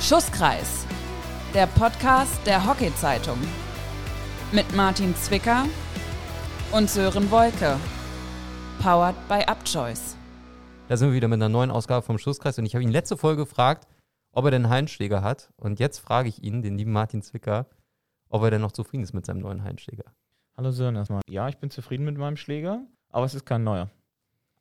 Schusskreis, der Podcast der Hockey-Zeitung. Mit Martin Zwicker und Sören Wolke. Powered by Upchoice. Da sind wir wieder mit einer neuen Ausgabe vom Schusskreis und ich habe ihn letzte Folge gefragt, ob er den Hallenschläger hat. Und jetzt frage ich ihn, den lieben Martin Zwicker, ob er denn noch zufrieden ist mit seinem neuen Hallenschläger. Hallo Sören erstmal. Ja, ich bin zufrieden mit meinem Schläger, aber es ist kein neuer.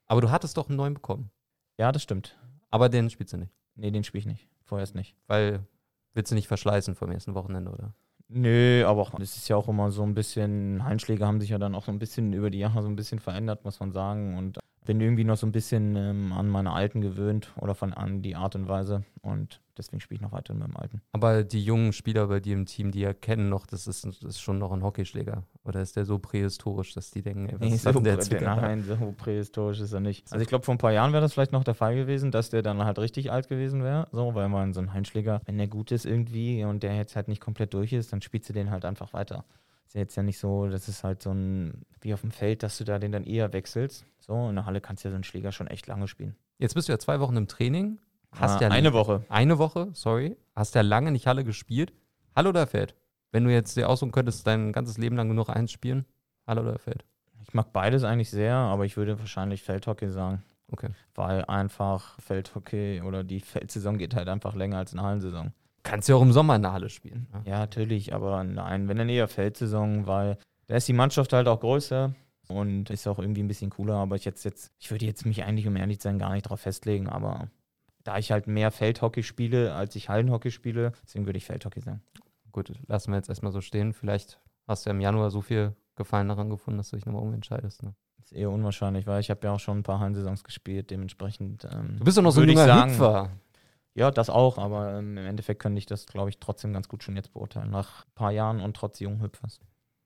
Aber du hattest doch einen neuen bekommen. Ja, das stimmt. Aber den spielst du nicht. Nee, den spiele ich nicht. Vorerst nicht. Weil willst du nicht verschleißen vom ersten Wochenende, oder? Nö, aber das ist ja auch immer so ein bisschen, Heimschläge haben sich ja dann auch so ein bisschen über die Jahre so ein bisschen verändert, muss man sagen. Und bin irgendwie noch so ein bisschen ähm, an meine alten gewöhnt oder von an die Art und Weise. Und deswegen spiele ich noch weiter mit dem alten. Aber die jungen Spieler bei dir im Team, die erkennen noch, das ist, das ist schon noch ein Hockeyschläger. Oder ist der so prähistorisch, dass die denken, ey, was Nee, ist so, denn der Zwicker? nein, so prähistorisch ist er nicht. Also ich glaube, vor ein paar Jahren wäre das vielleicht noch der Fall gewesen, dass der dann halt richtig alt gewesen wäre. So, weil man so ein Heimschläger, wenn der gut ist irgendwie und der jetzt halt nicht komplett durch ist, dann spielst du den halt einfach weiter. Ist ja jetzt ja nicht so, das ist halt so ein, wie auf dem Feld, dass du da den dann eher wechselst. So, in der Halle kannst du ja so einen Schläger schon echt lange spielen. Jetzt bist du ja zwei Wochen im Training. Hast Ah, ja eine Woche. Eine Woche, sorry. Hast ja lange nicht Halle gespielt. Halle oder Feld? Wenn du jetzt dir aussuchen könntest, dein ganzes Leben lang nur noch eins spielen, Halle oder Feld? Ich mag beides eigentlich sehr, aber ich würde wahrscheinlich Feldhockey sagen. Okay. Weil einfach Feldhockey oder die Feldsaison geht halt einfach länger als eine Hallensaison. Kannst ja auch im Sommer in der Halle spielen. ne? Ja, natürlich, aber nein, wenn dann eher Feldsaison, weil da ist die Mannschaft halt auch größer und ist auch irgendwie ein bisschen cooler, aber ich jetzt, jetzt, ich würde jetzt mich eigentlich, um ehrlich zu sein, gar nicht darauf festlegen, aber da ich halt mehr Feldhockey spiele, als ich Hallenhockey spiele, deswegen würde ich Feldhockey sagen. Gut, lassen wir jetzt erstmal so stehen. Vielleicht hast du ja im Januar so viel Gefallen daran gefunden, dass du dich nochmal umentscheidest. Ne? Ist eher unwahrscheinlich, weil ich habe ja auch schon ein paar Hallensaisons gespielt, dementsprechend. Ähm, Du bist doch noch so ein junger sagen, Hüpfer. Ja, das auch, aber ähm, im Endeffekt könnte ich das, glaube ich, trotzdem ganz gut schon jetzt beurteilen, nach ein paar Jahren und trotz jungen Hüpfers.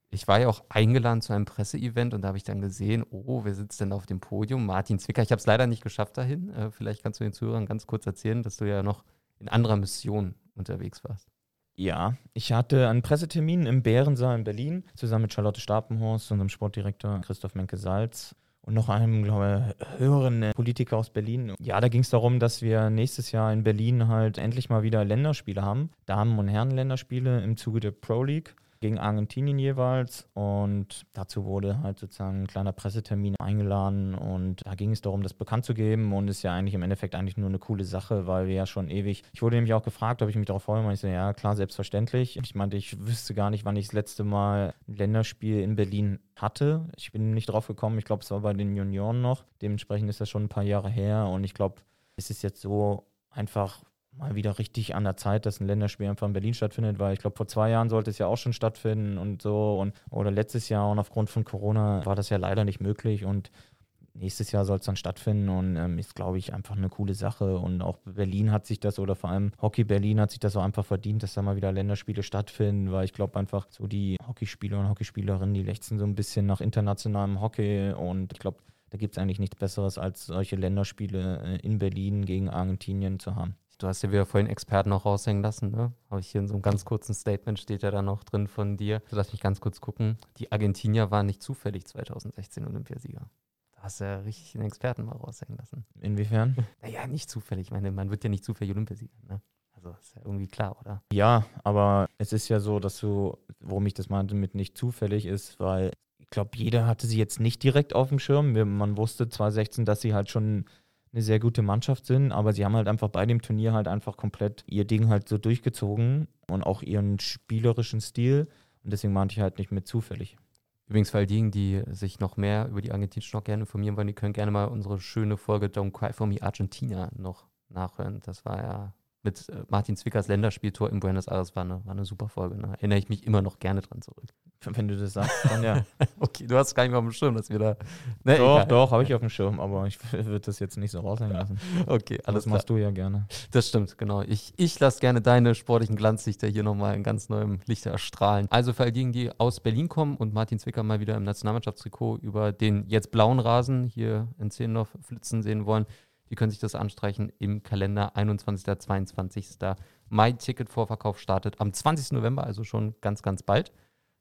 Ich war ja auch eingeladen zu einem Presseevent und da habe ich dann gesehen, oh, wer sitzt denn auf dem Podium? Martin Zwicker. Ich habe es leider nicht geschafft dahin. Äh, vielleicht kannst du den Zuhörern ganz kurz erzählen, dass du ja noch in anderer Mission unterwegs warst. Ja, ich hatte einen Pressetermin im Bärensaal in Berlin zusammen mit Charlotte Stapenhorst, unserem Sportdirektor Christoph Menke-Salz und noch einem, glaube ich, höheren Politiker aus Berlin. Ja, da ging es darum, dass wir nächstes Jahr in Berlin halt endlich mal wieder Länderspiele haben. Damen- und Herren-Länderspiele im Zuge der Pro League gegen Argentinien jeweils. Und dazu wurde halt sozusagen ein kleiner Pressetermin eingeladen. Und da ging es darum, das bekannt zu geben. Und ist ja eigentlich im Endeffekt eigentlich nur eine coole Sache, weil wir ja schon ewig. Ich wurde nämlich auch gefragt, ob ich mich darauf freue. Und ich so, ja, klar, selbstverständlich. Ich meinte, ich wüsste gar nicht, wann ich das letzte Mal ein Länderspiel in Berlin hatte. Ich bin nicht drauf gekommen. Ich glaube, es war bei den Junioren noch. Dementsprechend ist das schon ein paar Jahre her. Und ich glaube, es ist jetzt so einfach mal wieder richtig an der Zeit, dass ein Länderspiel einfach in Berlin stattfindet, weil ich glaube, vor zwei Jahren sollte es ja auch schon stattfinden und so und oder letztes Jahr und aufgrund von Corona war das ja leider nicht möglich und nächstes Jahr soll es dann stattfinden und ähm, ist, glaube ich, einfach eine coole Sache und auch Berlin hat sich das oder vor allem Hockey Berlin hat sich das auch einfach verdient, dass da mal wieder Länderspiele stattfinden, weil ich glaube einfach so die Hockeyspieler und Hockeyspielerinnen, die lechzen so ein bisschen nach internationalem Hockey und ich glaube, da gibt es eigentlich nichts Besseres, als solche Länderspiele äh, in Berlin gegen Argentinien zu haben. Du hast ja wieder vorhin Experten noch raushängen lassen, ne? Habe ich hier in so einem ganz kurzen Statement, steht ja da noch drin von dir. So, lass mich ganz kurz gucken. Die Argentinier waren nicht zufällig 2016 Olympiasieger. Da hast du ja richtig einen Experten mal raushängen lassen. Inwiefern? Naja, nicht zufällig. Ich meine, man wird ja nicht zufällig Olympiasieger, ne? Also ist ja irgendwie klar, oder? Ja, aber es ist ja so, dass du, worum ich das meinte mit nicht zufällig ist, weil ich glaube, jeder hatte sie jetzt nicht direkt auf dem Schirm. Man wusste 2016, dass sie halt schon eine sehr gute Mannschaft sind, aber sie haben halt einfach bei dem Turnier halt einfach komplett ihr Ding halt so durchgezogen und auch ihren spielerischen Stil. Und deswegen meinte ich halt nicht mit zufällig. Übrigens, für all diejenigen, die sich noch mehr über die argentinischen noch gerne informieren wollen, die können gerne mal unsere schöne Folge Don't Cry For Me Argentina noch nachhören. Das war ja mit äh, Martin Zwickers Länderspieltor in Buenos Aires, war eine, war eine super Folge. Ne? Erinnere ich mich immer noch gerne dran zurück. Wenn du das sagst, dann ja. Okay, du hast es gar nicht mehr auf dem Schirm, dass wir da. Ne, doch, egal. doch, habe ich auf dem Schirm, aber ich würde das jetzt nicht so raushängen lassen. Okay, Das alles klar. machst du ja gerne. Das stimmt, genau. Ich, ich lasse gerne deine sportlichen Glanzlichter hier nochmal in ganz neuem Licht erstrahlen. Also für all diejenigen, die aus Berlin kommen und Martin Zwicker mal wieder im Nationalmannschaftstrikot über den jetzt blauen Rasen hier in Zehlendorf flitzen sehen wollen, die können sich das anstreichen im Kalender 21. 22. Mai. Ticketvorverkauf startet am 20. November, also schon ganz, ganz bald.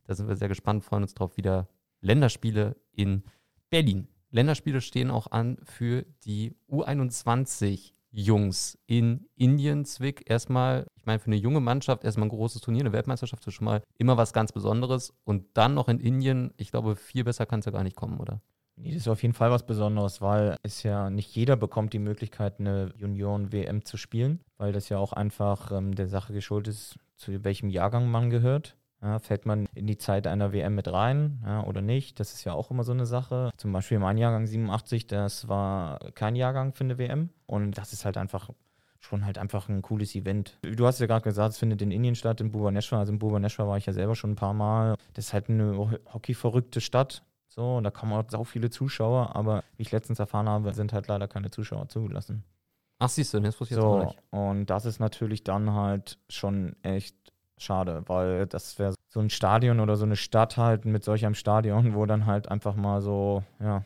Da sind wir sehr gespannt, freuen uns drauf. Wieder Länderspiele in Berlin. Länderspiele stehen auch an für die U21 Jungs in Indien, Zwick. Erstmal, ich meine, für eine junge Mannschaft erstmal ein großes Turnier, eine Weltmeisterschaft ist schon mal immer was ganz Besonderes. Und dann noch in Indien, ich glaube, viel besser kann es ja gar nicht kommen, oder? Nee, das ist auf jeden Fall was Besonderes, weil es ja nicht jeder bekommt die Möglichkeit, eine Junioren-WM zu spielen, weil das ja auch einfach ähm, der Sache geschuldet ist, zu welchem Jahrgang man gehört. Ja, fällt man in die Zeit einer WM mit rein ja, oder nicht? Das ist ja auch immer so eine Sache. Zum Beispiel mein Jahrgang 87, das war kein Jahrgang für eine WM. Und das ist halt einfach schon halt einfach ein cooles Event. Du hast ja gerade gesagt, es findet in Indien statt, in Bhubaneswar. Also in Bhubaneswar war ich ja selber schon ein paar Mal. Das ist halt eine hockeyverrückte Stadt. So, und da kommen auch so viele Zuschauer, aber wie ich letztens erfahren habe, sind halt leider keine Zuschauer zugelassen. Ach, siehst du, das wusste ich so, jetzt auch nicht. Und das ist natürlich dann halt schon echt schade, weil das wäre so ein Stadion oder so eine Stadt halt mit solch einem Stadion, wo dann halt einfach mal so, ja,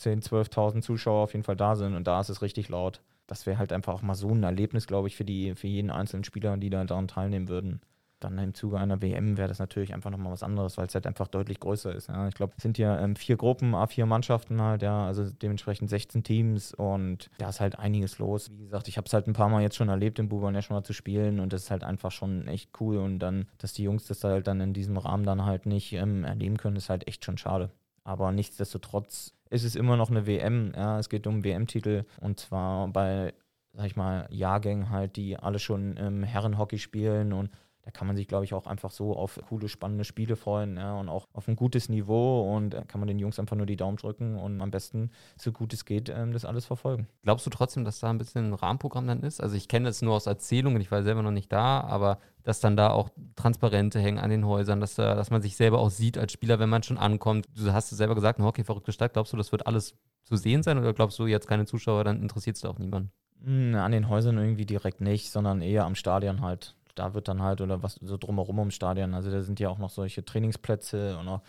10.000, 12.000 Zuschauer auf jeden Fall da sind und da ist es richtig laut. Das wäre halt einfach auch mal so ein Erlebnis, glaube ich, für, die, für jeden einzelnen Spieler, die da daran teilnehmen würden dann im Zuge einer WM wäre das natürlich einfach nochmal was anderes, weil es halt einfach deutlich größer ist. Ja. Ich glaube, es sind ja ähm, vier Gruppen, A4 Mannschaften halt, ja, also dementsprechend 16 Teams und da ist halt einiges los. Wie gesagt, ich habe es halt ein paar Mal jetzt schon erlebt, im Buba National zu spielen und das ist halt einfach schon echt cool und dann, dass die Jungs das halt dann in diesem Rahmen dann halt nicht ähm, erleben können, ist halt echt schon schade. Aber nichtsdestotrotz ist es immer noch eine WM, ja, es geht um WM-Titel und zwar bei sag ich mal, Jahrgängen halt, die alle schon im Herrenhockey spielen und da kann man sich, glaube ich, auch einfach so auf coole, spannende Spiele freuen ja, und auch auf ein gutes Niveau. Und da kann man den Jungs einfach nur die Daumen drücken und am besten, so gut es geht, ähm, das alles verfolgen. Glaubst du trotzdem, dass da ein bisschen ein Rahmenprogramm dann ist? Also ich kenne das nur aus Erzählungen, ich war selber noch nicht da, aber dass dann da auch Transparente hängen an den Häusern, dass, da, dass man sich selber auch sieht als Spieler, wenn man schon ankommt. Du hast es selber gesagt, eine Hockey-verrückte Stadt. Glaubst du, das wird alles zu sehen sein oder glaubst du, jetzt keine Zuschauer, dann interessiert es da auch niemanden? Hm, an den Häusern irgendwie direkt nicht, sondern eher am Stadion halt da wird dann halt, oder was so drumherum im Stadion, also da sind ja auch noch solche Trainingsplätze und auch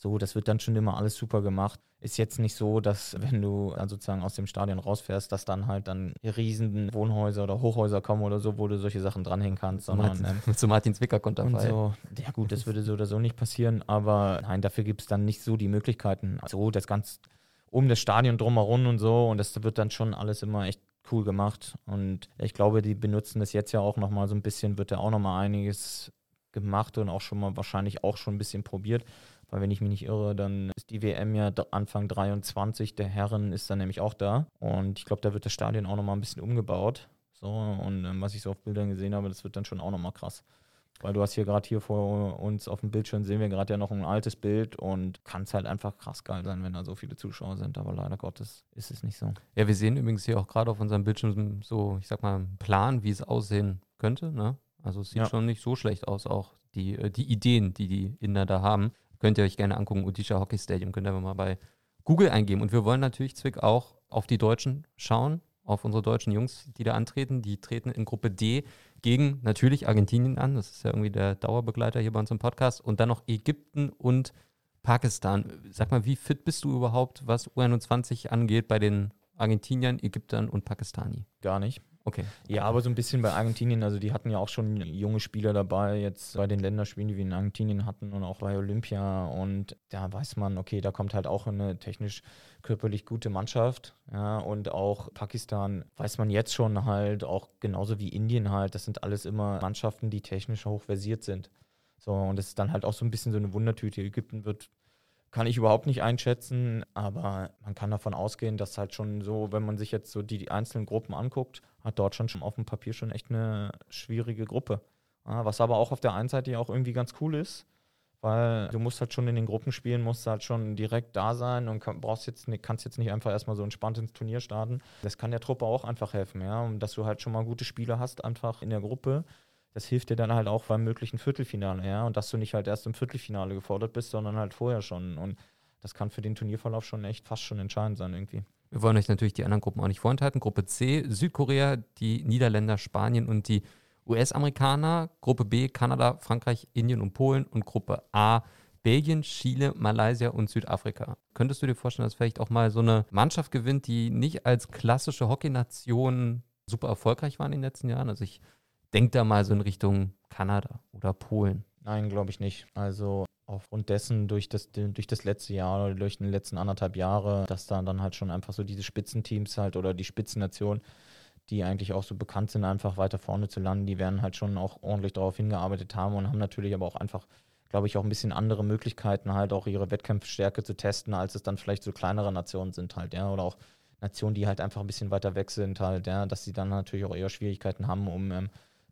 so, das wird dann schon immer alles super gemacht. Ist jetzt nicht so, dass wenn du dann sozusagen aus dem Stadion rausfährst, dass dann halt dann riesen Wohnhäuser oder Hochhäuser kommen oder so, wo du solche Sachen dranhängen kannst, sondern Martin, ähm, zu Martin Zwicker kommt dabei. So, ja gut, das würde so oder so nicht passieren, aber nein, dafür gibt es dann nicht so die Möglichkeiten. So, das ganz um das Stadion drumherum und so und das wird dann schon alles immer echt cool gemacht. Und ich glaube, die benutzen das jetzt ja auch nochmal so ein bisschen, wird da auch nochmal einiges gemacht und auch schon mal wahrscheinlich auch schon ein bisschen probiert. Weil wenn ich mich nicht irre, dann ist die WM ja Anfang 23, der Herren ist dann nämlich auch da. Und ich glaube, da wird das Stadion auch nochmal ein bisschen umgebaut. So, und ähm, was ich so auf Bildern gesehen habe, das wird dann schon auch nochmal krass. Weil du hast hier gerade hier vor uns auf dem Bildschirm sehen wir gerade ja noch ein altes Bild und kann es halt einfach krass geil sein, wenn da so viele Zuschauer sind. Aber leider Gottes ist es nicht so. Ja, wir sehen übrigens hier auch gerade auf unserem Bildschirm so, ich sag mal, einen Plan, wie es aussehen könnte. Ne? Also es sieht ja. schon nicht so schlecht aus, auch die, äh, die Ideen, die die Inder da haben. Könnt ihr euch gerne angucken. Odisha Hockey Stadium könnt ihr mal bei Google eingeben. Und wir wollen natürlich Zwick auch auf die Deutschen schauen, auf unsere deutschen Jungs, die da antreten. Die treten in Gruppe D gegen natürlich Argentinien an. Das ist ja irgendwie der Dauerbegleiter hier bei uns im Podcast. Und dann noch Ägypten und Pakistan. Sag mal, wie fit bist du überhaupt, was U21 angeht bei den Argentiniern, Ägyptern und Pakistani? Gar nicht. Okay. Ja, aber so ein bisschen bei Argentinien, also die hatten ja auch schon junge Spieler dabei, jetzt bei den Länderspielen, die wir in Argentinien hatten und auch bei Olympia. Und da weiß man, okay, da kommt halt auch eine technisch körperlich gute Mannschaft. Ja, und auch Pakistan weiß man jetzt schon halt, auch genauso wie Indien halt, das sind alles immer Mannschaften, die technisch hoch versiert sind. So, und das ist dann halt auch so ein bisschen so eine Wundertüte. Ägypten wird kann ich überhaupt nicht einschätzen, aber man kann davon ausgehen, dass halt schon so, wenn man sich jetzt so die, die einzelnen Gruppen anguckt, hat Deutschland schon auf dem Papier schon echt eine schwierige Gruppe. Was aber auch auf der einen Seite ja auch irgendwie ganz cool ist, weil du musst halt schon in den Gruppen spielen, musst halt schon direkt da sein und brauchst jetzt kannst jetzt nicht einfach erstmal so entspannt ins Turnier starten. Das kann der Truppe auch einfach helfen, ja, und dass du halt schon mal gute Spiele hast einfach in der Gruppe das hilft dir dann halt auch beim möglichen Viertelfinale, ja. Und dass du nicht halt erst im Viertelfinale gefordert bist, sondern halt vorher schon. Und das kann für den Turnierverlauf schon echt fast schon entscheidend sein irgendwie. Wir wollen euch natürlich die anderen Gruppen auch nicht vorenthalten. Gruppe C, Südkorea, die Niederländer, Spanien und die US-Amerikaner. Gruppe B, Kanada, Frankreich, Indien und Polen. Und Gruppe A, Belgien, Chile, Malaysia und Südafrika. Könntest du dir vorstellen, dass vielleicht auch mal so eine Mannschaft gewinnt, die nicht als klassische Hockeynation super erfolgreich war in den letzten Jahren? Also ich Denkt da mal so in Richtung Kanada oder Polen. Nein, glaube ich nicht. Also aufgrund dessen durch das, durch das letzte Jahr oder durch die letzten anderthalb Jahre, dass da dann halt schon einfach so diese Spitzenteams halt oder die Spitzennation die eigentlich auch so bekannt sind, einfach weiter vorne zu landen, die werden halt schon auch ordentlich darauf hingearbeitet haben und haben natürlich aber auch einfach, glaube ich, auch ein bisschen andere Möglichkeiten, halt auch ihre Wettkampfstärke zu testen, als es dann vielleicht so kleinere Nationen sind halt, ja, oder auch Nationen, die halt einfach ein bisschen weiter weg sind halt, ja, dass sie dann natürlich auch eher Schwierigkeiten haben, um ähm,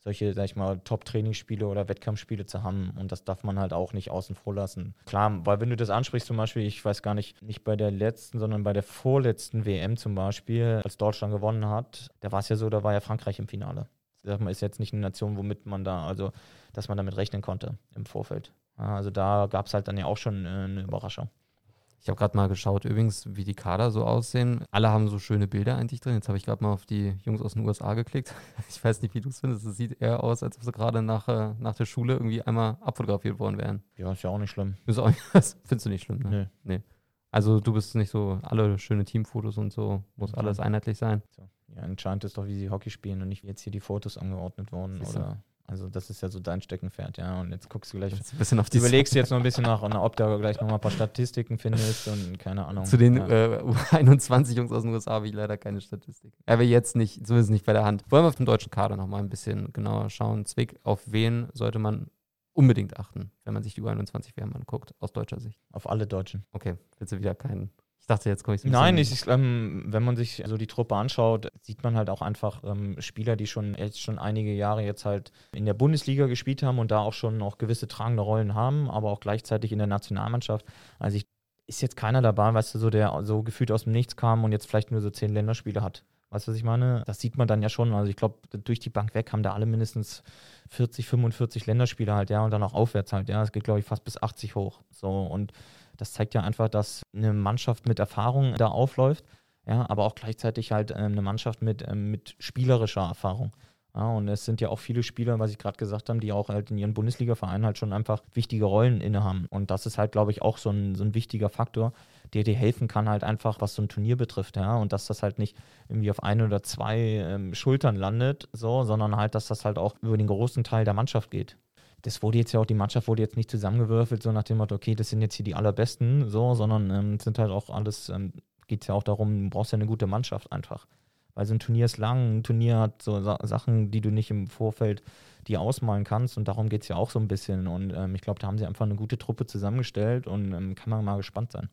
solche, sag ich mal, Top-Trainingsspiele oder Wettkampfspiele zu haben. Und das darf man halt auch nicht außen vor lassen. Klar, weil wenn du das ansprichst, zum Beispiel, ich weiß gar nicht, nicht bei der letzten, sondern bei der vorletzten WM zum Beispiel, als Deutschland gewonnen hat, da war es ja so, da war ja Frankreich im Finale. Sag mal, ist jetzt nicht eine Nation, womit man da, also, dass man damit rechnen konnte im Vorfeld. Also da gab es halt dann ja auch schon äh, eine Überraschung. Ich habe gerade mal geschaut, übrigens, wie die Kader so aussehen. Alle haben so schöne Bilder eigentlich drin. Jetzt habe ich gerade mal auf die Jungs aus den USA geklickt. Ich weiß nicht, wie du es findest. Es sieht eher aus, als ob sie gerade nach, äh, nach der Schule irgendwie einmal abfotografiert worden wären. Ja, ist ja auch nicht schlimm. Ist auch, findest du nicht schlimm, ne? Nee. nee. Also du bist nicht so, alle schöne Teamfotos und so, muss okay. alles einheitlich sein. So. Ja, entscheidend ist doch, wie sie Hockey spielen und nicht wie jetzt hier die Fotos angeordnet wurden oder also das ist ja so dein Steckenpferd, ja. Und jetzt guckst du gleich, ein bisschen auf die überlegst du jetzt noch ein bisschen nach, ob du gleich noch mal ein paar Statistiken findest und keine Ahnung. Zu den ja. äh, 21 Jungs aus den USA habe ich leider keine Statistik. Aber jetzt nicht, zumindest nicht bei der Hand. Wollen wir auf den deutschen Kader noch mal ein bisschen genauer schauen. Zwick, auf wen sollte man unbedingt achten, wenn man sich die U21-WM anguckt, aus deutscher Sicht? Auf alle Deutschen. Okay, willst du wieder keinen dachte, jetzt komme ich Nein, ich, ähm, wenn man sich so die Truppe anschaut, sieht man halt auch einfach ähm, Spieler, die schon jetzt schon einige Jahre jetzt halt in der Bundesliga gespielt haben und da auch schon auch gewisse tragende Rollen haben, aber auch gleichzeitig in der Nationalmannschaft. Also ich, ist jetzt keiner dabei, weißt du, so der so gefühlt aus dem Nichts kam und jetzt vielleicht nur so zehn Länderspiele hat. Weißt du, was ich meine? Das sieht man dann ja schon. Also ich glaube, durch die Bank weg haben da alle mindestens 40, 45 Länderspiele halt, ja, und dann auch aufwärts halt, ja. Es geht, glaube ich, fast bis 80 hoch. So und das zeigt ja einfach, dass eine Mannschaft mit Erfahrung da aufläuft, ja, aber auch gleichzeitig halt ähm, eine Mannschaft mit, ähm, mit spielerischer Erfahrung. Ja, und es sind ja auch viele Spieler, was ich gerade gesagt habe, die auch halt in ihren Bundesliga-Vereinen halt schon einfach wichtige Rollen innehaben. Und das ist halt, glaube ich, auch so ein, so ein wichtiger Faktor, der dir helfen kann, halt einfach, was so ein Turnier betrifft, ja. Und dass das halt nicht irgendwie auf ein oder zwei ähm, Schultern landet, so, sondern halt, dass das halt auch über den großen Teil der Mannschaft geht das wurde jetzt ja auch, die Mannschaft wurde jetzt nicht zusammengewürfelt, so nach dem Motto, okay, das sind jetzt hier die allerbesten, so, sondern ähm, sind halt auch alles, ähm, geht es ja auch darum, du brauchst ja eine gute Mannschaft einfach. Weil so ein Turnier ist lang, ein Turnier hat so Sa Sachen, die du nicht im Vorfeld dir ausmalen kannst und darum geht es ja auch so ein bisschen. Und ähm, ich glaube, da haben sie einfach eine gute Truppe zusammengestellt und ähm, kann man mal gespannt sein.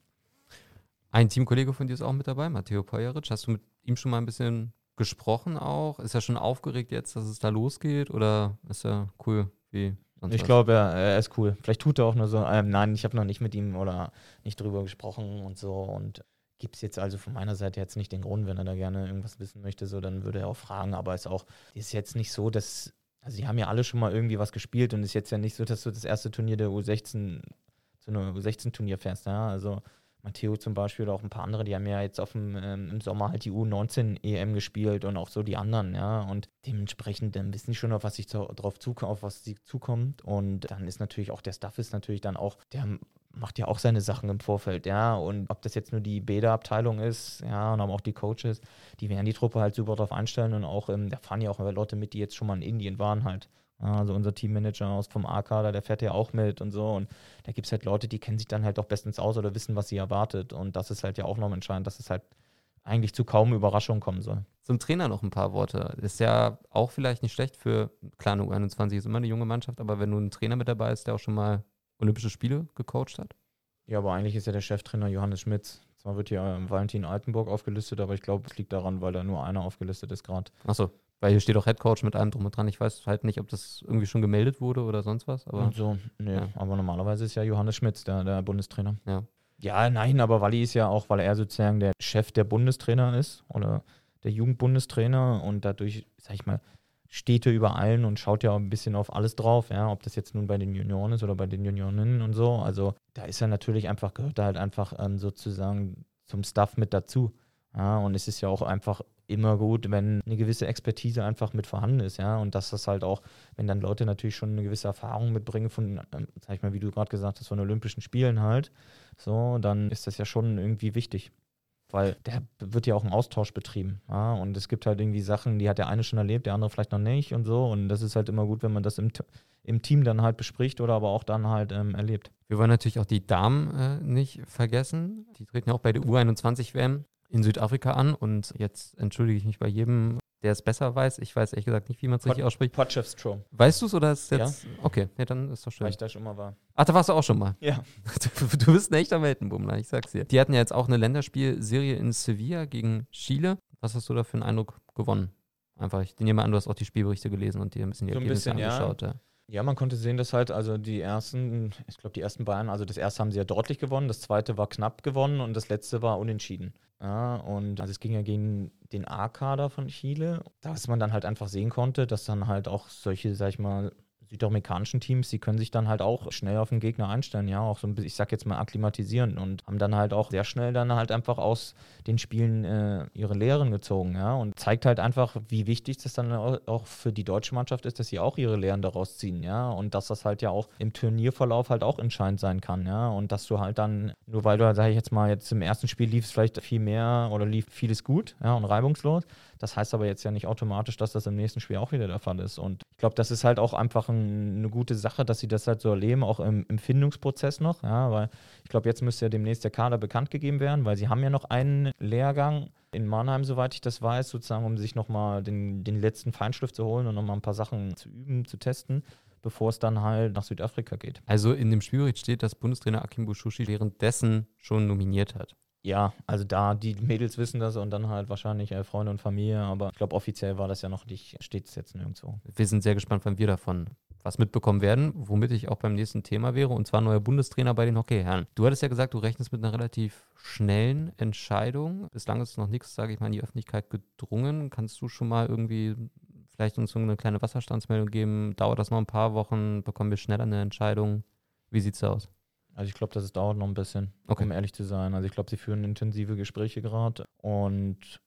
Ein Teamkollege von dir ist auch mit dabei, Matteo Pojaric. Hast du mit ihm schon mal ein bisschen gesprochen auch? Ist er schon aufgeregt jetzt, dass es da losgeht oder ist er cool wie ich glaube, er, er, ist cool. Vielleicht tut er auch nur so, ähm, nein, ich habe noch nicht mit ihm oder nicht drüber gesprochen und so. Und gibt es jetzt also von meiner Seite jetzt nicht den Grund, wenn er da gerne irgendwas wissen möchte, so, dann würde er auch fragen. Aber es ist auch, ist jetzt nicht so, dass, also die haben ja alle schon mal irgendwie was gespielt und es ist jetzt ja nicht so, dass du das erste Turnier der U16 zu einem U16-Turnier fährst, ja. Also Matteo zum Beispiel oder auch ein paar andere, die haben ja jetzt auf dem, ähm, im Sommer halt die U19 EM gespielt und auch so die anderen, ja. Und dementsprechend dann wissen die schon, auf was sich drauf zukommt, auf was sie zukommt. Und dann ist natürlich auch der Staff ist natürlich dann auch, der macht ja auch seine Sachen im Vorfeld, ja. Und ob das jetzt nur die Bäderabteilung ist, ja, und auch die Coaches, die werden die Truppe halt super drauf einstellen und auch, ähm, da fahren ja auch Leute mit, die jetzt schon mal in Indien waren halt. Also unser Teammanager aus vom A-Kader, der fährt ja auch mit und so. Und da gibt es halt Leute, die kennen sich dann halt doch bestens aus oder wissen, was sie erwartet. Und das ist halt ja auch noch entscheidend, dass es halt eigentlich zu kaum Überraschungen kommen soll. Zum Trainer noch ein paar Worte. Ist ja auch vielleicht nicht schlecht für, klar, U21 ist immer eine junge Mannschaft, aber wenn nun ein Trainer mit dabei ist, der auch schon mal Olympische Spiele gecoacht hat? Ja, aber eigentlich ist ja der Cheftrainer Johannes Schmitz. Zwar wird hier Valentin Altenburg aufgelistet, aber ich glaube, es liegt daran, weil da nur einer aufgelistet ist gerade. Achso, weil hier steht auch Headcoach mit allem drum und dran. Ich weiß halt nicht, ob das irgendwie schon gemeldet wurde oder sonst was. Aber und so, nee. Ja. Aber normalerweise ist ja Johannes Schmitz der, der Bundestrainer. Ja. Ja, nein, aber Walli ist ja auch, weil er sozusagen der Chef der Bundestrainer ist oder der Jugendbundestrainer und dadurch, sag ich mal, steht er über allen und schaut ja auch ein bisschen auf alles drauf, ja, ob das jetzt nun bei den Junioren ist oder bei den Juniorinnen und so. Also da ist er natürlich einfach, gehört er halt einfach ähm, sozusagen zum Staff mit dazu. Ja, und es ist ja auch einfach immer gut, wenn eine gewisse Expertise einfach mit vorhanden ist, ja. Und dass das halt auch, wenn dann Leute natürlich schon eine gewisse Erfahrung mitbringen von, ähm, sag ich mal, wie du gerade gesagt hast, von Olympischen Spielen halt, so, dann ist das ja schon irgendwie wichtig. Weil der wird ja auch ein Austausch betrieben. Ja? Und es gibt halt irgendwie Sachen, die hat der eine schon erlebt, der andere vielleicht noch nicht und so. Und das ist halt immer gut, wenn man das im, im Team dann halt bespricht oder aber auch dann halt ähm, erlebt. Wir wollen natürlich auch die Damen äh, nicht vergessen. Die treten ja auch bei der U21-WM in Südafrika an und jetzt entschuldige ich mich bei jedem, der es besser weiß. Ich weiß ehrlich gesagt nicht, wie man es richtig ausspricht. Potchefstroom. Weißt du es oder ist es jetzt. Okay, ja, dann ist doch schön. Weil ich da schon mal war. Ach, da warst du auch schon mal. Ja. Du, du bist ein echter Weltenbummler, ich sag's dir. Die hatten ja jetzt auch eine Länderspielserie in Sevilla gegen Chile. Was hast du da für einen Eindruck gewonnen? Einfach, ich nehme an, du hast auch die Spielberichte gelesen und dir ein bisschen die So ein Ergebnisse bisschen, ja. angeschaut. Ja. Ja, man konnte sehen, dass halt, also die ersten, ich glaube, die ersten Bayern, also das erste haben sie ja deutlich gewonnen, das zweite war knapp gewonnen und das letzte war unentschieden. Ja, und also es ging ja gegen den A-Kader von Chile, dass man dann halt einfach sehen konnte, dass dann halt auch solche, sag ich mal, südamerikanischen Teams, die können sich dann halt auch schnell auf den Gegner einstellen, ja, auch so ein bisschen, ich sag jetzt mal, akklimatisieren und haben dann halt auch sehr schnell dann halt einfach aus den Spielen äh, ihre Lehren gezogen, ja, und zeigt halt einfach, wie wichtig das dann au- auch für die deutsche Mannschaft ist, dass sie auch ihre Lehren daraus ziehen, ja, und dass das halt ja auch im Turnierverlauf halt auch entscheidend sein kann, ja, und dass du halt dann, nur weil du, sag ich jetzt mal, jetzt im ersten Spiel lief es vielleicht viel mehr oder lief vieles gut, ja, und reibungslos, das heißt aber jetzt ja nicht automatisch, dass das im nächsten Spiel auch wieder der Fall ist. Und ich glaube, das ist halt auch einfach ein, eine gute Sache, dass sie das halt so erleben, auch im, im Findungsprozess noch. Ja, weil ich glaube, jetzt müsste ja demnächst der Kader bekannt gegeben werden, weil sie haben ja noch einen Lehrgang in Mannheim, soweit ich das weiß, sozusagen, um sich nochmal den, den letzten Feinschliff zu holen und nochmal ein paar Sachen zu üben, zu testen, bevor es dann halt nach Südafrika geht. Also in dem Spielbericht steht, dass Bundestrainer Akim Bushushi währenddessen schon nominiert hat. Ja, also da, die Mädels wissen das und dann halt wahrscheinlich äh, Freunde und Familie, aber ich glaube, offiziell war das ja noch nicht, steht es jetzt nirgendwo. Wir sind sehr gespannt, wann wir davon was mitbekommen werden, womit ich auch beim nächsten Thema wäre, und zwar neuer Bundestrainer bei den Hockeyherren. Du hattest ja gesagt, du rechnest mit einer relativ schnellen Entscheidung. Bislang ist noch nichts, sage ich mal, in die Öffentlichkeit gedrungen. Kannst du schon mal irgendwie vielleicht uns eine kleine Wasserstandsmeldung geben? Dauert das noch ein paar Wochen? Bekommen wir schneller eine Entscheidung? Wie sieht's da aus? Also ich glaube, das dauert noch ein bisschen, Okay. um ehrlich zu sein. Also ich glaube, sie führen intensive Gespräche gerade und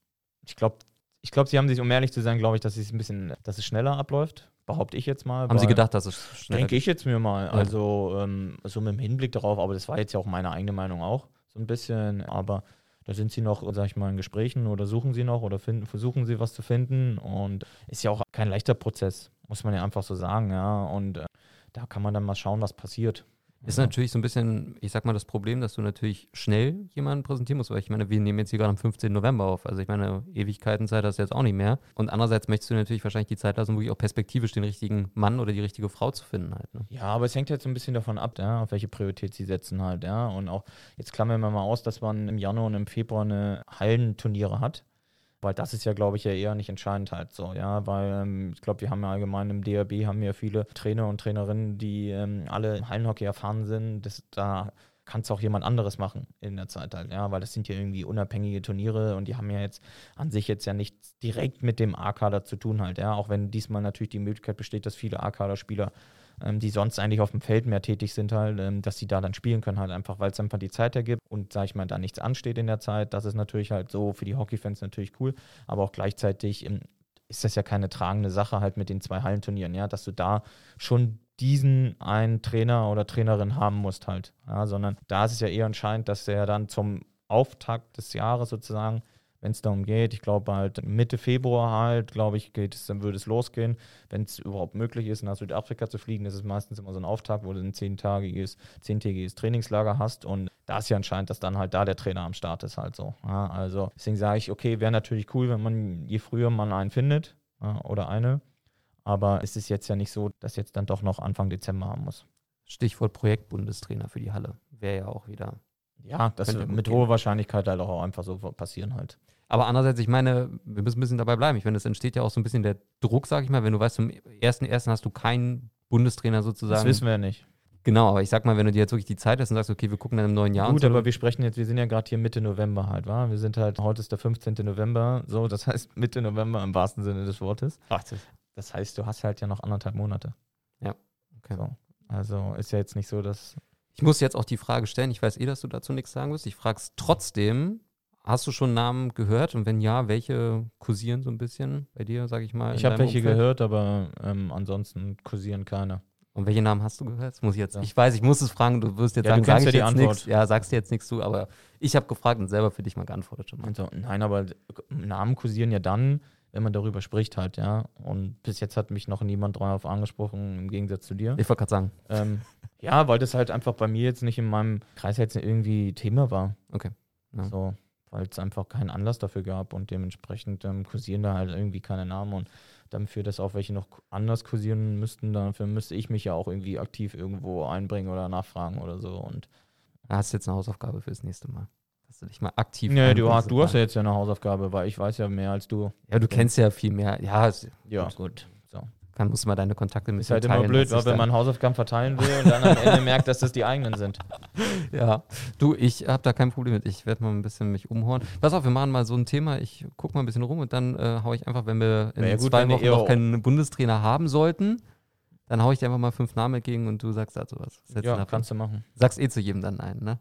ich glaube, ich glaube, sie haben sich, um ehrlich zu sein, glaube ich, dass es ein bisschen, dass es schneller abläuft. Behaupte ich jetzt mal. Haben Sie gedacht, dass es schneller Denke ich jetzt mir mal. Ja. Also ähm, so mit dem Hinblick darauf, aber das war jetzt ja auch meine eigene Meinung auch so ein bisschen. Aber da sind sie noch, sag ich mal, in Gesprächen oder suchen sie noch oder finden, versuchen sie was zu finden. Und ist ja auch kein leichter Prozess, muss man ja einfach so sagen, ja. Und äh, da kann man dann mal schauen, was passiert. Ist Ja. natürlich so ein bisschen, ich sag mal, das Problem, dass du natürlich schnell jemanden präsentieren musst, weil ich meine, wir nehmen jetzt hier gerade am 15. November auf. Also ich meine, Ewigkeitenzeit hast du jetzt auch nicht mehr. Und andererseits möchtest du natürlich wahrscheinlich die Zeit lassen, wirklich auch perspektivisch den richtigen Mann oder die richtige Frau zu finden halt. Ne? Ja, aber es hängt jetzt so ein bisschen davon ab, ja, auf welche Priorität sie setzen halt, ja. Und auch, jetzt klammern wir mal aus, dass man im Januar und im Februar eine Hallenturniere hat. Weil das ist ja, glaube ich, ja eher nicht entscheidend halt so, ja. Weil ähm, ich glaube, wir haben ja allgemein im DRB haben wir viele Trainer und Trainerinnen, die ähm, alle Hallenhockey erfahren sind. Das, da kann es auch jemand anderes machen in der Zeit halt, ja, weil das sind ja irgendwie unabhängige Turniere und die haben ja jetzt an sich jetzt ja nichts direkt mit dem A-Kader zu tun halt, ja, auch wenn diesmal natürlich die Möglichkeit besteht, dass viele A-Kader-Spieler ähm, die sonst eigentlich auf dem Feld mehr tätig sind, halt, ähm, dass sie da dann spielen können, halt einfach, weil es einfach die Zeit ergibt und, sag ich mal, da nichts ansteht in der Zeit. Das ist natürlich halt so für die Hockeyfans natürlich cool, aber auch gleichzeitig ähm, ist das ja keine tragende Sache halt mit den zwei Hallenturnieren, ja, dass du da schon diesen einen Trainer oder Trainerin haben musst halt, ja, sondern da ist es ja eher entscheidend, dass er dann zum Auftakt des Jahres sozusagen wenn es darum geht. Ich glaube halt Mitte Februar halt, glaube ich, geht es, dann würde es losgehen. Wenn es überhaupt möglich ist, nach Südafrika zu fliegen, das ist meistens immer so ein Auftakt, wo du ein zehntägiges, zehntägiges Trainingslager hast. Und da ist ja anscheinend, dass dann halt da der Trainer am Start ist halt so. Ja, also deswegen sage ich, okay, wäre natürlich cool, wenn man, je früher man einen findet ja, oder eine. Aber es ist jetzt ja nicht so, dass jetzt dann doch noch Anfang Dezember haben muss. Stichwort Projektbundestrainer für die Halle. Wäre ja auch wieder. Ja, das wird gut mit hoher Wahrscheinlichkeit halt auch einfach so passieren halt. Aber andererseits, ich meine, wir müssen ein bisschen dabei bleiben. Ich meine, es entsteht ja auch so ein bisschen der Druck, sag ich mal, wenn du weißt, zum ersten ersten hast du keinen Bundestrainer sozusagen. Das wissen wir ja nicht. Genau, aber ich sag mal, wenn du dir jetzt wirklich die Zeit hast und sagst, okay, wir gucken dann im neuen Jahr. Gut, aber wir sprechen jetzt, wir sind ja gerade hier Mitte November halt, wa? Wir sind halt, heute ist der 15. November, so, das heißt Mitte November im wahrsten Sinne des Wortes. Ach, das- Das heißt, du hast halt ja noch anderthalb Monate. okay. So. Also ist ja jetzt nicht so, dass. Ich muss jetzt auch die Frage stellen, ich weiß eh, dass du dazu nichts sagen wirst. Ich frage es trotzdem. Hast du schon Namen gehört? Und wenn ja, welche kursieren so ein bisschen bei dir, sag ich mal? Ich habe welche Umfeld? gehört, aber ähm, ansonsten kursieren keine. Und welche Namen hast du gehört? Das muss ich jetzt. Ja. Ich weiß, ich muss es fragen, du wirst jetzt Ja, sagen, sag ich ja die jetzt nichts. Ja, sagst dir jetzt nichts zu, aber ich habe gefragt und selber für dich mal geantwortet schon mal. Also, nein, aber Namen kursieren ja dann, wenn man darüber spricht halt, ja. Und bis jetzt hat mich noch niemand darauf angesprochen, im Gegensatz zu dir. Ich wollte gerade sagen, Ähm, ja, weil das halt einfach bei mir jetzt nicht in meinem Kreis jetzt irgendwie Thema war. Okay. Ja. So. weil es einfach keinen Anlass dafür gab und dementsprechend ähm, kursieren da halt irgendwie keine Namen und dafür, dass auch welche noch anders kursieren müssten, dafür müsste ich mich ja auch irgendwie aktiv irgendwo einbringen oder nachfragen oder so und Da hast du jetzt eine Hausaufgabe fürs nächste Mal. Dass du dich mal aktiv. Nee, du, hast- du hast ja jetzt ja eine Hausaufgabe, weil ich weiß ja mehr als du. Ja, du kennst ja viel mehr. Ja, Ja, Gut. gut. So. dann musst du mal deine Kontakte mit Ist halt immer teilen, blöd, dass weil wenn man Hausaufgaben verteilen will und dann am Ende merkt, dass das die eigenen sind. Ja, du, ich habe da kein Problem mit. Ich werde mal ein bisschen mich umhorn. Pass auf, wir machen mal so ein Thema. Ich gucke mal ein bisschen rum und dann äh, hau ich einfach, wenn wir in ja gut, zwei Wochen noch keinen Bundestrainer haben sollten, dann hau ich dir einfach mal fünf Namen entgegen und du sagst dazu was. Was Ja, kannst du machen. Sagst eh zu jedem dann einen, ne?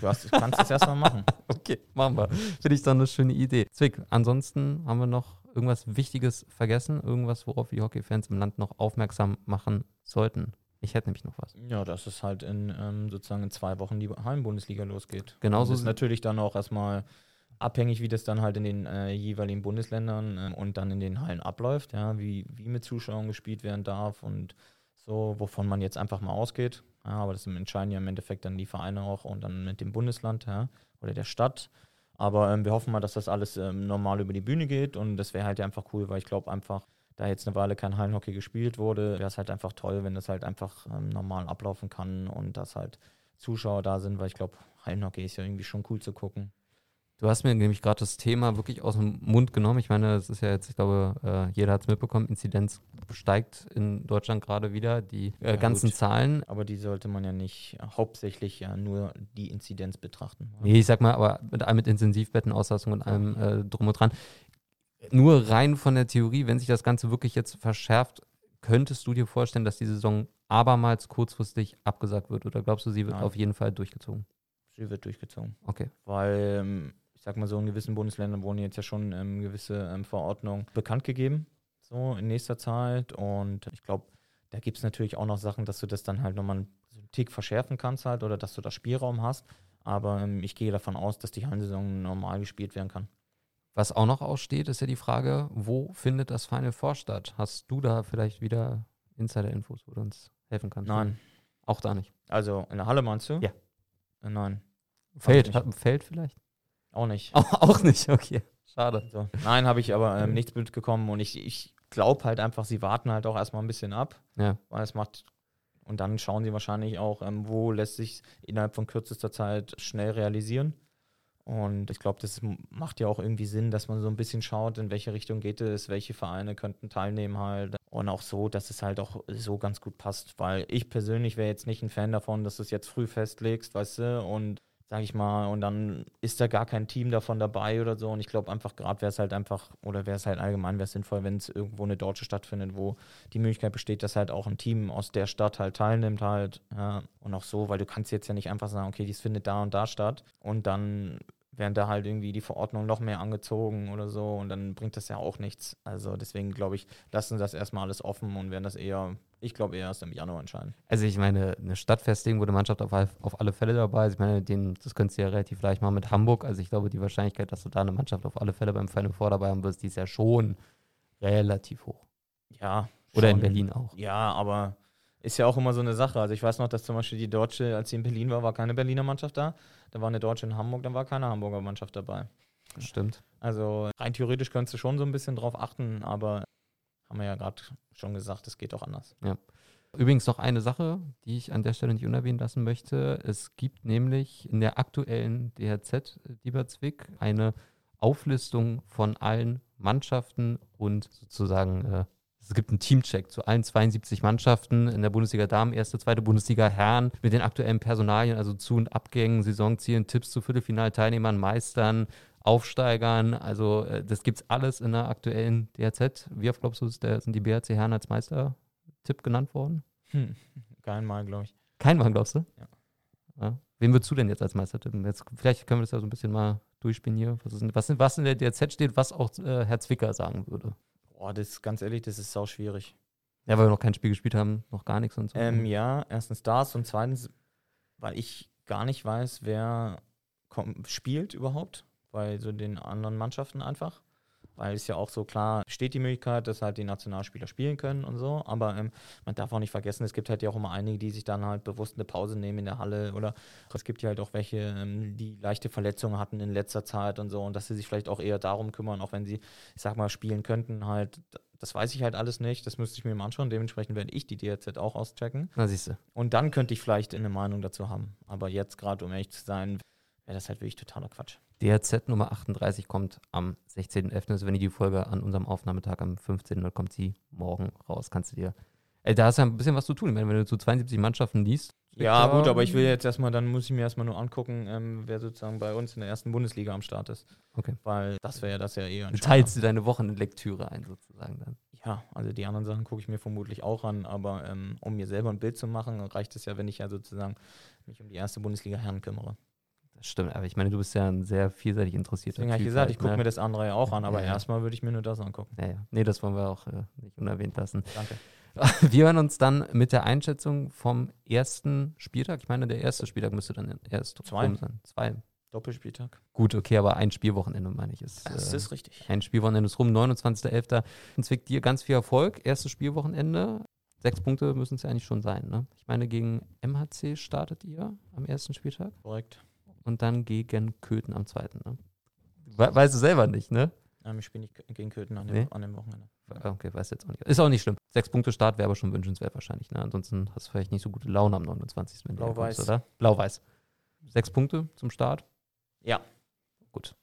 Du hast, kannst es erstmal machen. Okay, machen wir. Finde ich dann eine schöne Idee. Zwick, ansonsten haben wir noch irgendwas Wichtiges vergessen? Irgendwas, worauf die Hockeyfans im Land noch aufmerksam machen sollten? Ich hätte nämlich noch was. Ja, dass es halt in ähm, sozusagen in zwei Wochen die Heim-Bundesliga losgeht. Genauso das ist natürlich dann auch erstmal abhängig, wie das dann halt in den äh, jeweiligen Bundesländern ähm, und dann in den Hallen abläuft, ja, wie, wie mit Zuschauern gespielt werden darf und so, wovon man jetzt einfach mal ausgeht. Ja, aber das entscheiden ja im Endeffekt dann die Vereine auch und dann mit dem Bundesland ja, oder der Stadt. Aber ähm, wir hoffen mal, dass das alles ähm, normal über die Bühne geht und das wäre halt einfach cool, weil ich glaube einfach, da jetzt eine Weile kein Hallenhockey gespielt wurde, wäre es halt einfach toll, wenn das halt einfach ähm, normal ablaufen kann und dass halt Zuschauer da sind, weil ich glaube, Hallenhockey ist ja irgendwie schon cool zu gucken. Du hast mir nämlich gerade das Thema wirklich aus dem Mund genommen. Ich meine, es ist ja jetzt, ich glaube, äh, jeder hat es mitbekommen, Inzidenz steigt in Deutschland gerade wieder. Die äh, Ja, ganzen gut. Zahlen. Aber die sollte man ja nicht hauptsächlich ja nur die Inzidenz betrachten. Nee, ich sag mal, aber mit mit Intensivbettenauslastung und allem äh, drum und dran. Nur rein von der Theorie, wenn sich das Ganze wirklich jetzt verschärft, könntest du dir vorstellen, dass die Saison abermals kurzfristig abgesagt wird? Oder glaubst du, sie wird Nein. auf jeden Fall durchgezogen? Sie wird durchgezogen. Okay. Weil, ähm, sag mal so, in gewissen Bundesländern wurden jetzt ja schon ähm, gewisse ähm, Verordnungen bekannt gegeben, so in nächster Zeit. Und ich glaube, da gibt es natürlich auch noch Sachen, dass du das dann halt nochmal einen Tick verschärfen kannst halt oder dass du da Spielraum hast. Aber ähm, ich gehe davon aus, dass die Hallensaison normal gespielt werden kann. Was auch noch aussteht, ist ja die Frage, wo findet das Final Four statt? Hast du da vielleicht wieder Insider-Infos, wo du uns helfen kannst? Nein. Auch da nicht. Also in der Halle meinst du? Ja. Nein, Feld, Feld vielleicht? Auch nicht. Auch, auch nicht, okay. Schade. So. Nein, habe ich aber ähm, nichts mitbekommen und ich, ich glaube halt einfach, sie warten halt auch erstmal ein bisschen ab, Ja. weil es macht. Und dann schauen sie wahrscheinlich auch, ähm, wo lässt sich innerhalb von kürzester Zeit schnell realisieren. Und ich glaube, das macht ja auch irgendwie Sinn, dass man so ein bisschen schaut, in welche Richtung geht es, welche Vereine könnten teilnehmen halt. Und auch so, dass es halt auch so ganz gut passt, weil ich persönlich wäre jetzt nicht ein Fan davon, dass du es jetzt früh festlegst, weißt du, und sag ich mal, und dann ist da gar kein Team davon dabei oder so. Und ich glaube einfach, gerade wäre es halt einfach, oder wäre es halt allgemein, wäre es sinnvoll, wenn es irgendwo eine deutsche stattfindet, wo die Möglichkeit besteht, dass halt auch ein Team aus der Stadt halt teilnimmt halt. Ja. Und auch so, weil du kannst jetzt ja nicht einfach sagen, okay, dies findet da und da statt. Und dann werden da halt irgendwie die Verordnungen noch mehr angezogen oder so und dann bringt das ja auch nichts. Also deswegen glaube ich, lassen das erstmal alles offen und werden das eher, ich glaube eher erst im Januar entscheiden. Also ich meine, eine Stadtfestigung, wo die Mannschaft auf, auf alle Fälle dabei ist, ich meine, den, das könntest du ja relativ leicht machen mit Hamburg. Also ich glaube, die Wahrscheinlichkeit, dass du da eine Mannschaft auf alle Fälle beim Final Four dabei haben wirst, die ist ja schon relativ hoch. Ja. Oder in schon. Berlin auch. Ja, aber ist ja auch immer so eine Sache. Also ich weiß noch, dass zum Beispiel die Deutsche, als sie in Berlin war, war keine Berliner Mannschaft da. Da war eine Deutsche in Hamburg, dann war keine Hamburger Mannschaft dabei. Stimmt. Also rein theoretisch könntest du schon so ein bisschen drauf achten, aber haben wir ja gerade schon gesagt, es geht auch anders. Übrigens noch eine Sache, die ich an der Stelle nicht unerwähnt lassen möchte. Es gibt nämlich in der aktuellen DHZ Dieberzwick eine Auflistung von allen Mannschaften und sozusagen äh, es gibt einen Teamcheck zu allen 72 Mannschaften in der Bundesliga Damen, erste, zweite Bundesliga Herren mit den aktuellen Personalien, also Zu- und Abgängen, Saisonzielen, Tipps zu Viertelfinalteilnehmern, Meistern, Aufsteigern. Also äh, das gibt's alles in der aktuellen DHZ. Wie oft glaubst du, sind die BHC Herren als Meister-Tipp genannt worden? Hm. Kein Mal, glaube ich. Kein Mal, glaubst du? Ja. ja. Wen würdest du denn jetzt als Meister tippen? Jetzt, vielleicht können wir das ja so ein bisschen mal durchspielen hier. Was, ist, was, was in der DRZ steht, was auch äh, Herr Zwicker sagen würde. Boah, das ganz ehrlich, das ist sau schwierig. Ja, weil wir noch kein Spiel gespielt haben, noch gar nichts und so. Ähm, ja, erstens das und zweitens, weil ich gar nicht weiß, wer komm, spielt überhaupt bei so den anderen Mannschaften einfach. Weil es ja auch so klar steht die Möglichkeit, dass halt die Nationalspieler spielen können und so. Aber ähm, man darf auch nicht vergessen, es gibt halt ja auch immer einige, die sich dann halt bewusst eine Pause nehmen in der Halle. Oder es gibt ja halt auch welche, ähm, die leichte Verletzungen hatten in letzter Zeit und so. Und dass sie sich vielleicht auch eher darum kümmern, auch wenn sie, ich sag mal, spielen könnten, halt. Das weiß ich halt alles nicht. Das müsste ich mir mal anschauen. Dementsprechend werde ich die DRZ auch auschecken. Na, siehst du. Und dann könnte ich vielleicht eine Meinung dazu haben. Aber jetzt gerade, um ehrlich zu sein, wäre das halt wirklich totaler Quatsch. DRZ Nummer 38 kommt am 16.11. Also wenn ihr die Folge an unserem Aufnahmetag am 15. Dann kommt sie morgen raus. Kannst du dir. Ey, da hast du ja ein bisschen was zu tun. Ich meine, wenn du zu 72 Mannschaften liest. Ja, gut, aber ich will jetzt erstmal, dann muss ich mir erstmal nur angucken, ähm, wer sozusagen bei uns in der ersten Bundesliga am Start ist. Okay. Weil das wäre ja das ja eher Du teilst dir deine Wochenendlektüre ein, sozusagen dann. Ja, also die anderen Sachen gucke ich mir vermutlich auch an, aber ähm, um mir selber ein Bild zu machen, reicht es ja, wenn ich ja sozusagen mich um die erste Bundesliga Herren kümmere. Das stimmt, aber ich meine, du bist ja ein sehr vielseitig interessierter Deswegen habe ich gesagt, halt, ich gucke ne? mir das andere ja auch an, aber Ja, erstmal würde ich mir nur das angucken. Ja, ja. Nee, das wollen wir auch äh, nicht unerwähnt lassen. Danke. Wir hören uns dann mit der Einschätzung vom ersten Spieltag. Ich meine, der erste Spieltag müsste dann erst Zwei. rum sein. Zwei. Doppelspieltag. Gut, okay, aber ein Spielwochenende, meine ich, ist. Das äh, ist richtig. ein Spielwochenende ist rum, 29.11. Zwickt dir ganz viel Erfolg. Erstes Spielwochenende. Sechs Punkte müssen es ja eigentlich schon sein, ne? Ich meine, gegen MHC startet ihr am ersten Spieltag Korrekt. Und dann gegen Köthen am zweiten, ne? We weißt du selber nicht, ne? Ähm, ich spiele nicht gegen Köthen an dem, Nee. an dem Wochenende. Okay, weiß jetzt auch nicht. Ist auch nicht schlimm. Sechs Punkte Start wäre aber schon wünschenswert wahrscheinlich. Ne? Ansonsten hast du vielleicht nicht so gute Laune am 29. Wenn du Blau-Weiß. oder? Blau-Weiß. Sechs Punkte zum Start. Ja, Gut.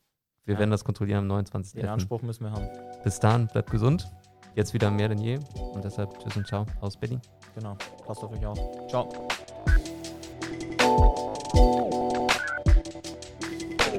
Wir Ja. werden das kontrollieren am 29. den Anspruch müssen wir haben. Bis dahin, bleibt gesund. Jetzt wieder mehr denn je. Und deshalb tschüss und ciao aus Berlin. Genau. Passt auf euch auf. Ciao.